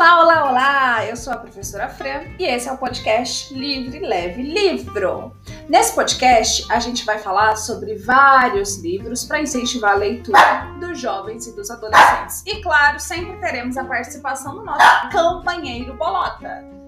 Olá, olá, olá! Eu sou a professora Fran e esse é o podcast Livre Leve Livro. Nesse podcast, a gente vai falar sobre vários livros para incentivar a leitura dos jovens e dos adolescentes. E claro, sempre teremos a participação do nosso companheiro Bolota.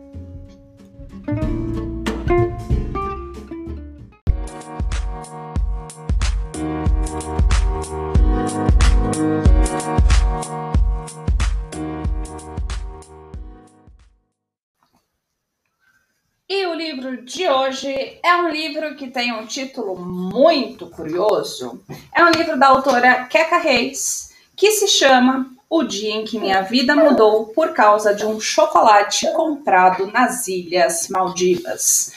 Livro de hoje é um livro que tem um título muito curioso. É um livro da autora Keka Reis, que se chama O Dia em que Minha Vida Mudou por causa de um chocolate comprado nas Ilhas Maldivas.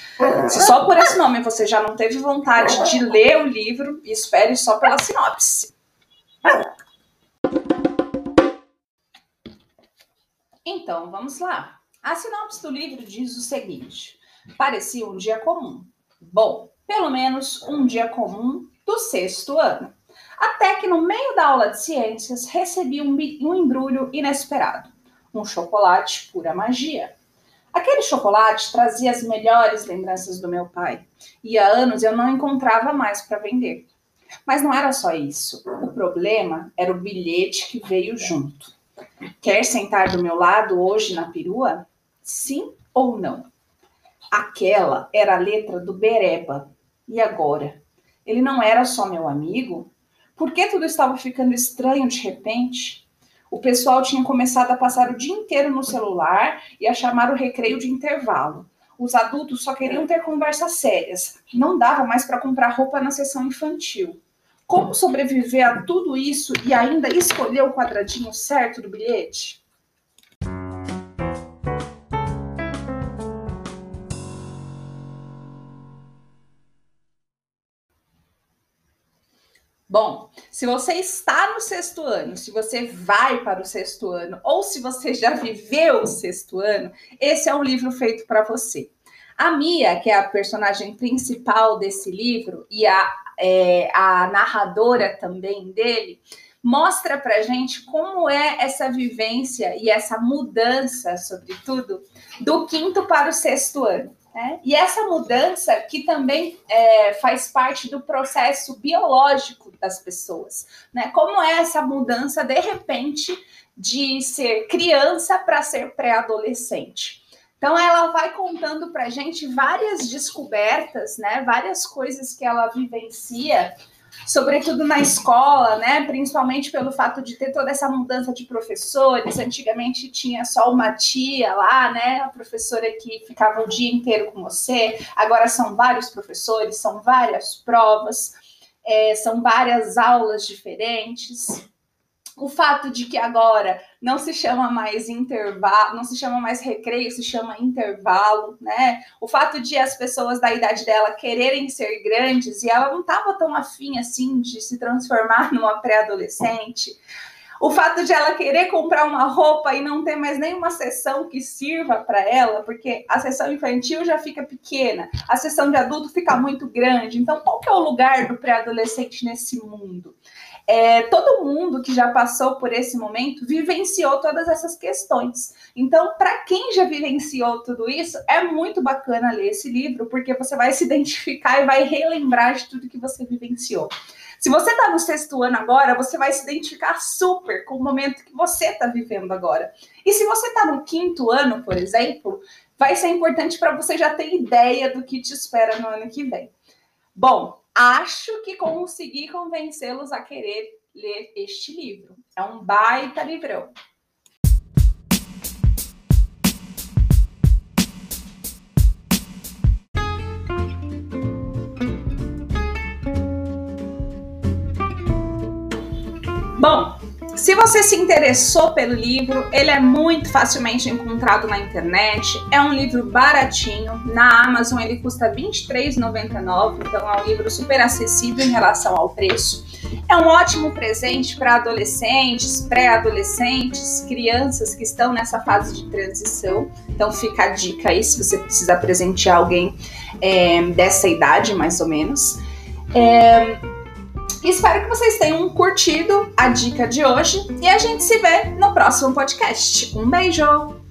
Se só por esse nome você já não teve vontade de ler o livro, espere só pela sinopse. Então, vamos lá. A sinopse do livro diz o seguinte: Parecia um dia comum. Bom, pelo menos um dia comum do sexto ano. Até que no meio da aula de ciências recebi um, um embrulho inesperado. Um chocolate pura magia. Aquele chocolate trazia as melhores lembranças do meu pai. E há anos eu não encontrava mais para vender. Mas não era só isso. O problema era o bilhete que veio junto. Quer sentar do meu lado hoje na perua? Sim ou não? Aquela era a letra do Bereba. E agora? Ele não era só meu amigo? Por que tudo estava ficando estranho de repente? O pessoal tinha começado a passar o dia inteiro no celular e a chamar o recreio de intervalo. Os adultos só queriam ter conversas sérias. Não dava mais para comprar roupa na sessão infantil. Como sobreviver a tudo isso e ainda escolher o quadradinho certo do bilhete? Bom, se você está no sexto ano, se você vai para o sexto ano, ou se você já viveu o sexto ano, esse é um livro feito para você. A Mia, que é a personagem principal desse livro e a, é, a narradora também dele, mostra para gente como é essa vivência e essa mudança, sobretudo, do quinto para o sexto ano. Né? E essa mudança que também é, faz parte do processo biológico das pessoas. Né? Como é essa mudança, de repente, de ser criança para ser pré-adolescente. Então ela vai contando para gente várias descobertas, né? Várias coisas que ela vivencia sobretudo na escola, né? Principalmente pelo fato de ter toda essa mudança de professores. Antigamente tinha só uma tia lá, né? A professora que ficava o dia inteiro com você. Agora são vários professores, são várias provas, é, são várias aulas diferentes o fato de que agora não se chama mais intervalo, não se chama mais recreio, se chama intervalo, né? O fato de as pessoas da idade dela quererem ser grandes e ela não estava tão afim assim de se transformar numa pré-adolescente. O fato de ela querer comprar uma roupa e não ter mais nenhuma sessão que sirva para ela, porque a sessão infantil já fica pequena, a sessão de adulto fica muito grande. Então, qual que é o lugar do pré-adolescente nesse mundo? É, todo mundo que já passou por esse momento vivenciou todas essas questões. Então, para quem já vivenciou tudo isso, é muito bacana ler esse livro, porque você vai se identificar e vai relembrar de tudo que você vivenciou. Se você está no sexto ano agora, você vai se identificar super com o momento que você está vivendo agora. E se você está no quinto ano, por exemplo, vai ser importante para você já ter ideia do que te espera no ano que vem. Bom, acho que consegui convencê-los a querer ler este livro. É um baita livrão. Bom, se você se interessou pelo livro, ele é muito facilmente encontrado na internet. É um livro baratinho. Na Amazon ele custa R$ 23,99, então é um livro super acessível em relação ao preço. É um ótimo presente para adolescentes, pré-adolescentes, crianças que estão nessa fase de transição. Então fica a dica aí se você precisa presentear alguém é, dessa idade, mais ou menos. É, Espero que vocês tenham curtido a dica de hoje e a gente se vê no próximo podcast. Um beijo!